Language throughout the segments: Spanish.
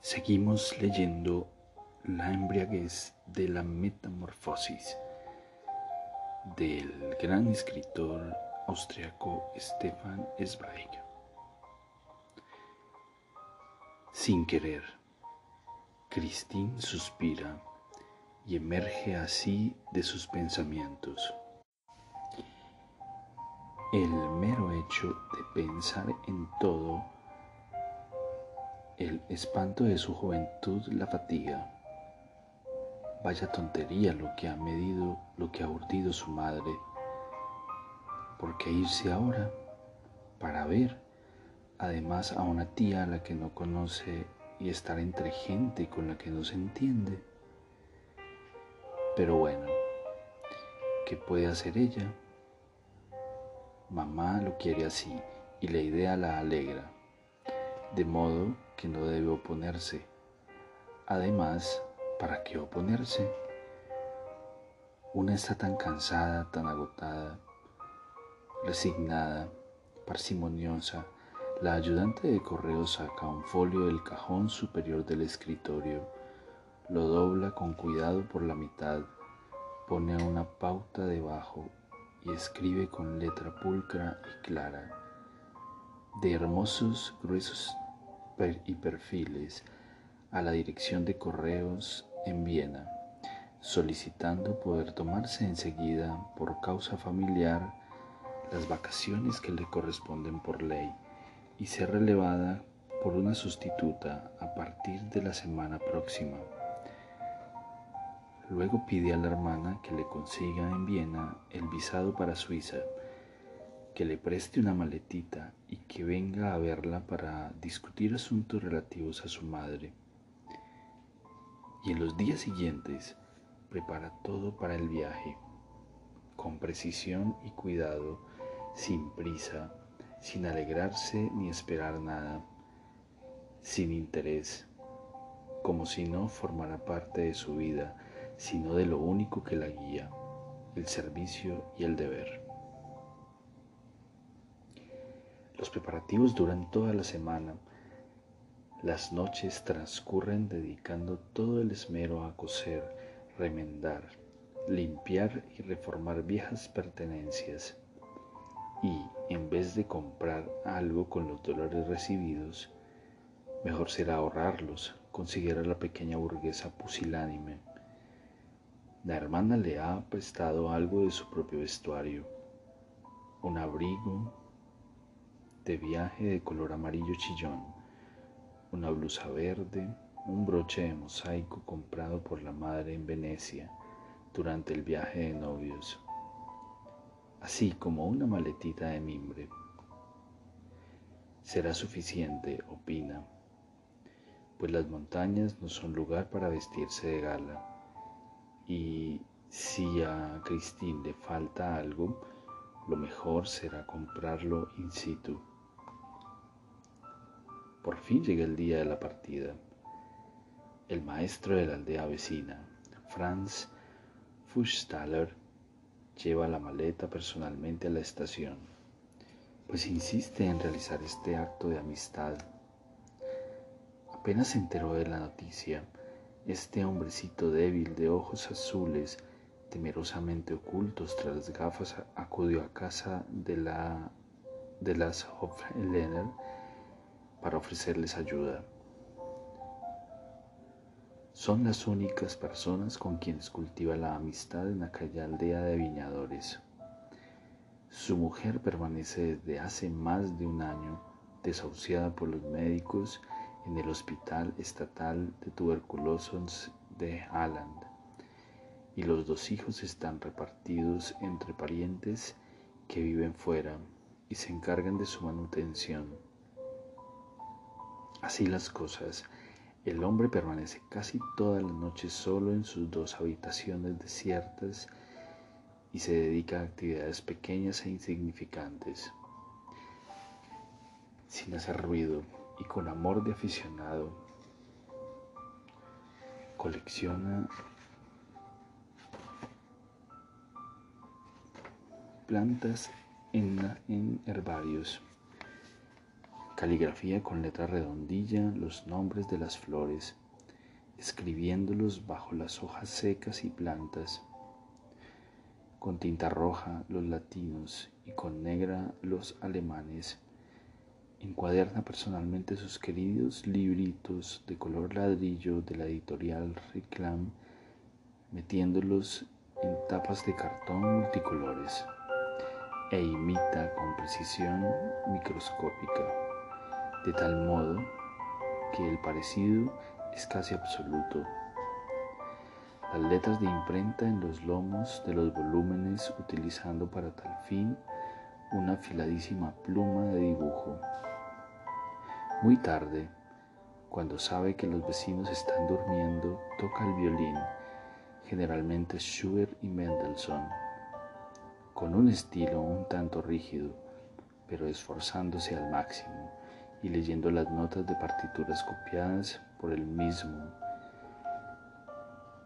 Seguimos leyendo La embriaguez de la metamorfosis del gran escritor austriaco Stefan Zweig. Sin querer, Christine suspira y emerge así de sus pensamientos. El mero hecho de pensar en todo, el espanto de su juventud la fatiga. Vaya tontería lo que ha medido, lo que ha urdido su madre. ¿Por qué irse ahora? Para ver, además, a una tía a la que no conoce y estar entre gente con la que no se entiende. Pero bueno, ¿qué puede hacer ella? Mamá lo quiere así y la idea la alegra, de modo que no debe oponerse. Además, ¿para qué oponerse? Una está tan cansada, tan agotada, resignada, parsimoniosa. La ayudante de correo saca un folio del cajón superior del escritorio lo dobla con cuidado por la mitad, pone una pauta debajo y escribe con letra pulcra y clara, de hermosos, gruesos y perfiles, a la dirección de correos en Viena, solicitando poder tomarse enseguida, por causa familiar, las vacaciones que le corresponden por ley y ser relevada por una sustituta a partir de la semana próxima. Luego pide a la hermana que le consiga en Viena el visado para Suiza, que le preste una maletita y que venga a verla para discutir asuntos relativos a su madre. Y en los días siguientes prepara todo para el viaje, con precisión y cuidado, sin prisa, sin alegrarse ni esperar nada, sin interés, como si no formara parte de su vida sino de lo único que la guía, el servicio y el deber. Los preparativos duran toda la semana. Las noches transcurren dedicando todo el esmero a coser, remendar, limpiar y reformar viejas pertenencias. Y, en vez de comprar algo con los dolores recibidos, mejor será ahorrarlos, consiguiera la pequeña burguesa pusilánime la hermana le ha prestado algo de su propio vestuario, un abrigo de viaje de color amarillo chillón, una blusa verde, un broche de mosaico comprado por la madre en Venecia durante el viaje de novios, así como una maletita de mimbre. Será suficiente, opina, pues las montañas no son lugar para vestirse de gala y si a Christine le falta algo, lo mejor será comprarlo in situ. Por fin llega el día de la partida. El maestro de la aldea vecina, Franz Fuchstaller, lleva la maleta personalmente a la estación, pues insiste en realizar este acto de amistad. Apenas se enteró de la noticia, este hombrecito débil de ojos azules, temerosamente ocultos tras las gafas, acudió a casa de, la, de las Hoflener para ofrecerles ayuda. Son las únicas personas con quienes cultiva la amistad en aquella aldea de viñadores. Su mujer permanece desde hace más de un año desahuciada por los médicos en el Hospital Estatal de Tuberculosis de Halland y los dos hijos están repartidos entre parientes que viven fuera y se encargan de su manutención. Así las cosas, el hombre permanece casi toda la noche solo en sus dos habitaciones desiertas y se dedica a actividades pequeñas e insignificantes. Sin hacer ruido y con amor de aficionado, colecciona plantas en, herbarios. Caligrafía con letra redondilla los nombres de las flores, escribiéndolos bajo las hojas secas y plantas. Con tinta roja los latinos y con negra los alemanes. Encuaderna personalmente sus queridos libritos de color ladrillo de la editorial Reclam, metiéndolos en tapas de cartón multicolores e imita con precisión microscópica, de tal modo que el parecido es casi absoluto. Las letras de imprenta en los lomos de los volúmenes utilizando para tal fin una afiladísima pluma de dibujo. Muy tarde, cuando sabe que los vecinos están durmiendo, toca el violín, generalmente Schubert y Mendelssohn con un estilo un tanto rígido, pero esforzándose al máximo y leyendo las notas de partituras copiadas por él mismo,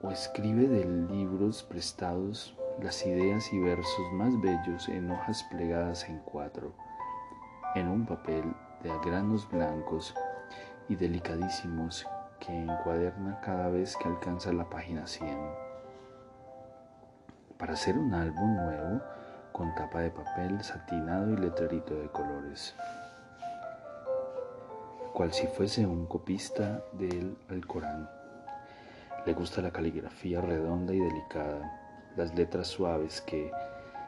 o escribe de libros prestados las ideas y versos más bellos en hojas plegadas en cuatro, en un papel de granos blancos y delicadísimos que encuaderna cada vez que alcanza la página 100. Para hacer un álbum nuevo, con tapa de papel satinado y letrerito de colores, cual si fuese un copista del Alcorán. Le gusta la caligrafía redonda y delicada, las letras suaves que,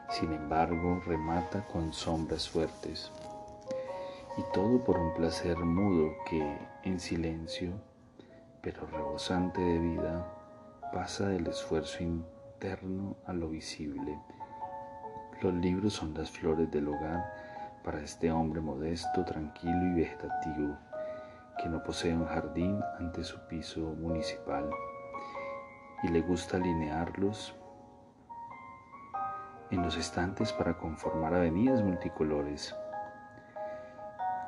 sin embargo, remata con sombras fuertes. Y todo por un placer mudo que, en silencio, pero rebosante de vida, pasa del esfuerzo interno a lo visible los libros son las flores del hogar para este hombre modesto, tranquilo y vegetativo, que no posee un jardín ante su piso municipal y le gusta alinearlos en los estantes para conformar avenidas multicolores.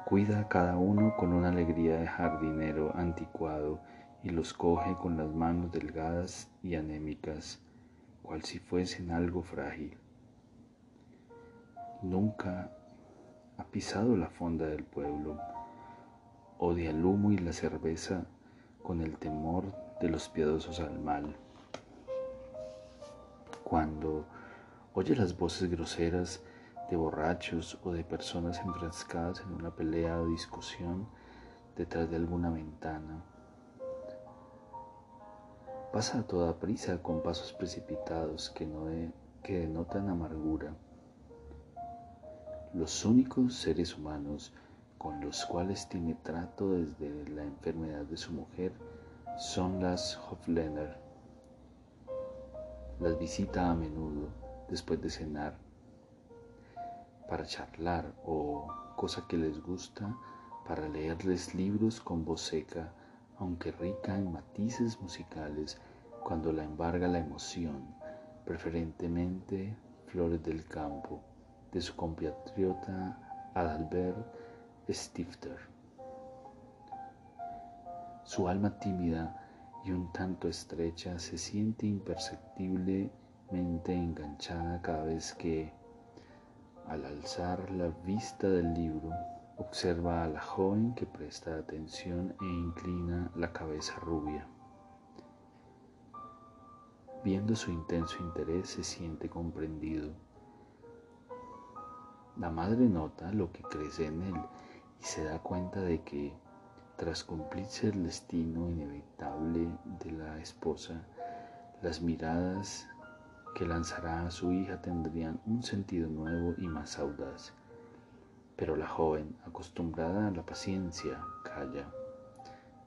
Cuida a cada uno con una alegría de jardinero anticuado y los coge con las manos delgadas y anémicas, cual si fuesen algo frágil nunca ha pisado la fonda del pueblo, odia el humo y la cerveza con el temor de los piadosos al mal. Cuando oye las voces groseras de borrachos o de personas enfrascadas en una pelea o discusión detrás de alguna ventana, pasa a toda prisa con pasos precipitados que, que denotan amargura los únicos seres humanos con los cuales tiene trato desde la enfermedad de su mujer son las Hoflener. Las visita a menudo después de cenar para charlar o, cosa que les gusta, para leerles libros con voz seca, aunque rica en matices musicales, cuando la embarga la emoción, preferentemente flores del campo de su compatriota Adalbert Stifter. Su alma tímida y un tanto estrecha se siente imperceptiblemente enganchada cada vez que, al alzar la vista del libro, observa a la joven que presta atención e inclina la cabeza rubia. Viendo su intenso interés se siente comprendido la madre nota lo que crece en él y se da cuenta de que, tras cumplirse el destino inevitable de la esposa, las miradas que lanzará a su hija tendrían un sentido nuevo y más audaz. Pero la joven, acostumbrada a la paciencia, calla.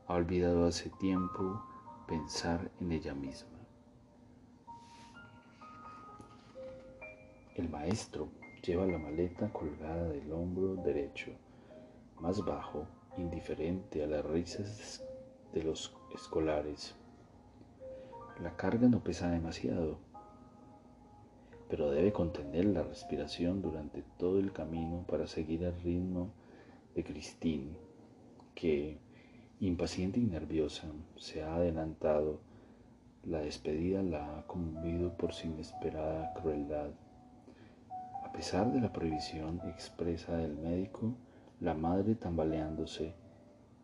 Ha olvidado hace tiempo pensar en ella misma. El maestro Lleva la maleta colgada del hombro derecho, más bajo indiferente a las risas de los escolares. La carga no pesa demasiado, pero debe contener la respiración durante todo el camino para seguir el ritmo de Christine, que, impaciente y nerviosa, se ha adelantado. La despedida la ha conmovido por su inesperada crueldad. A pesar de la prohibición expresa del médico, la madre tambaleándose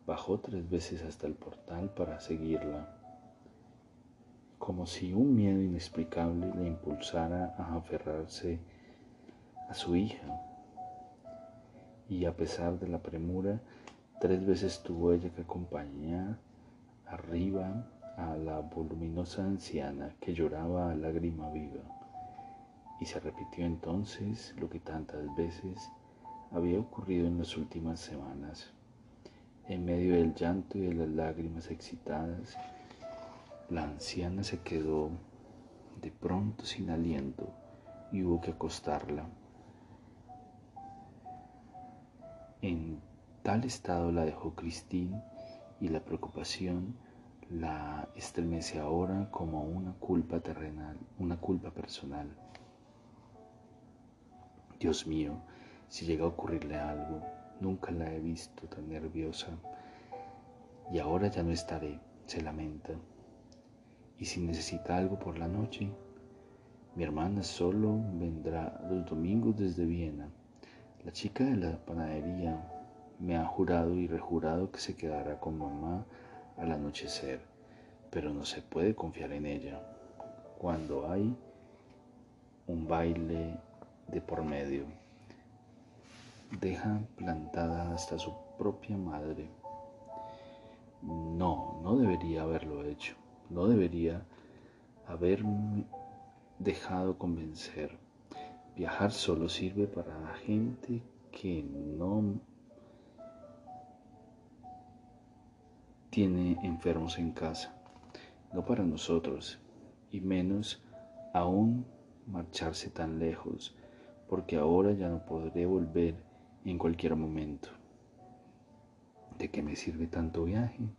bajó tres veces hasta el portal para seguirla, como si un miedo inexplicable le impulsara a aferrarse a su hija. Y a pesar de la premura, tres veces tuvo ella que acompañar arriba a la voluminosa anciana que lloraba a lágrima viva. Y se repitió entonces lo que tantas veces había ocurrido en las últimas semanas. En medio del llanto y de las lágrimas excitadas, la anciana se quedó de pronto sin aliento y hubo que acostarla. En tal estado la dejó Cristín y la preocupación la estremece ahora como una culpa terrenal, una culpa personal. Dios mío, si llega a ocurrirle algo, Nunca la he visto tan nerviosa. Y ahora ya no estaré, se lamenta. Y si necesita algo por la noche, mi hermana solo vendrá los domingos desde Viena. La chica de la panadería me ha jurado y rejurado que se quedará con mamá al anochecer, pero no se puede confiar en ella cuando hay un baile de por medio deja plantada hasta su propia madre. No, no debería haberlo hecho. No debería haberme dejado convencer. Viajar solo sirve para la gente que no tiene enfermos en casa, no para nosotros, y menos aún marcharse tan lejos, porque ahora ya no podré volver en cualquier momento. ¿De qué me sirve tanto viaje?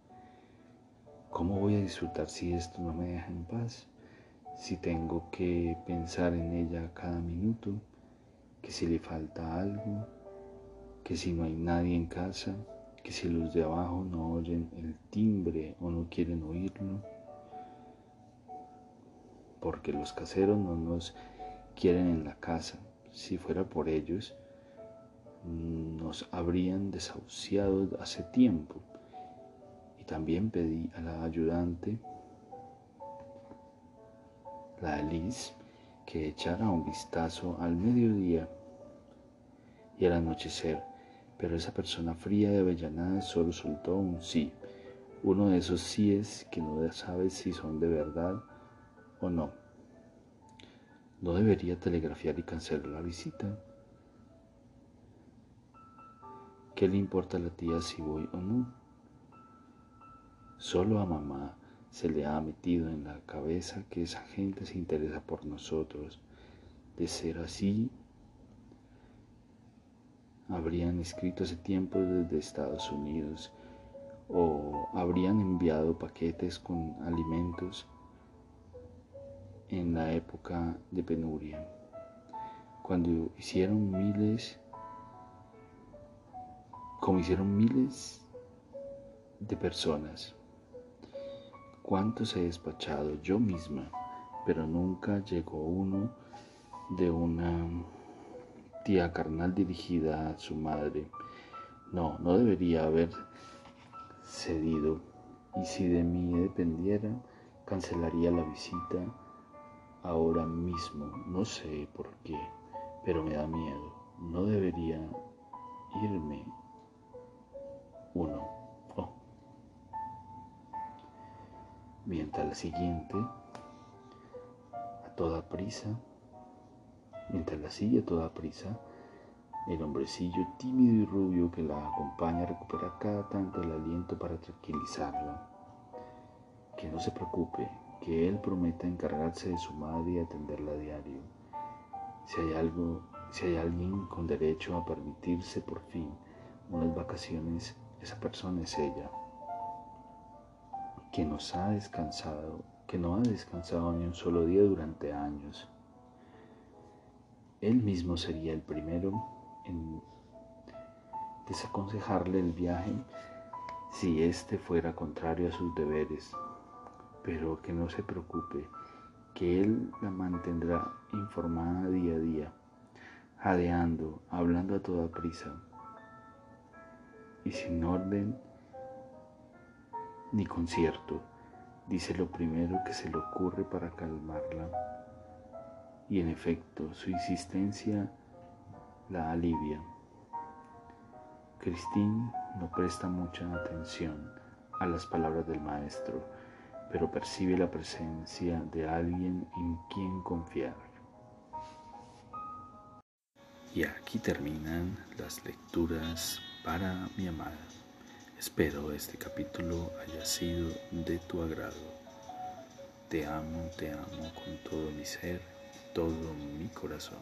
¿Cómo voy a disfrutar si esto no me deja en paz? Si tengo que pensar en ella cada minuto, que si le falta algo, que si no hay nadie en casa, que si los de abajo no oyen el timbre o no quieren oírlo, porque los caseros no nos quieren en la casa. Si fuera por ellos, nos habrían desahuciado hace tiempo. Y también pedí a la ayudante, la Alice, que echara un vistazo al mediodía y al anochecer, pero esa persona fría de Avellanada solo soltó un sí, uno de esos síes que no sabe si son de verdad o no. No debería telegrafiar y cancelar la visita. ¿Qué le importa a la tía si voy o no? Solo a mamá se le ha metido en la cabeza que esa gente se interesa por nosotros. De ser así, habrían escrito hace tiempo desde Estados Unidos o habrían enviado paquetes con alimentos en la época de penuria, cuando hicieron miles como hicieron miles de personas. ¿Cuántos he despachado yo misma? Pero nunca llegó uno de una tía carnal dirigida a su madre. No, no debería haber cedido. Y si de mí dependiera, cancelaría la visita ahora mismo. No sé por qué, pero me da miedo. No debería irme uno. Oh. Mientras la siguiente, a toda prisa, mientras la sigue a toda prisa, el hombrecillo tímido y rubio que la acompaña recupera cada tanto el aliento para tranquilizarla. Que no se preocupe, que él prometa encargarse de su madre y atenderla a diario. Si hay algo, si hay alguien con derecho a permitirse por fin unas vacaciones esa persona es ella, que nos ha descansado, que no ha descansado ni un solo día durante años. Él mismo sería el primero en desaconsejarle el viaje si éste fuera contrario a sus deberes, pero que no se preocupe, que él la mantendrá informada día a día, jadeando, hablando a toda prisa y sin orden ni concierto, dice lo primero que se le ocurre para calmarla. Y en efecto, su insistencia la alivia. Christine no presta mucha atención a las palabras del maestro, pero percibe la presencia de alguien en quien confiar. Y aquí terminan las lecturas para mi amada. Espero este capítulo haya sido de tu agrado. Te amo, te amo con todo mi ser, todo mi corazón.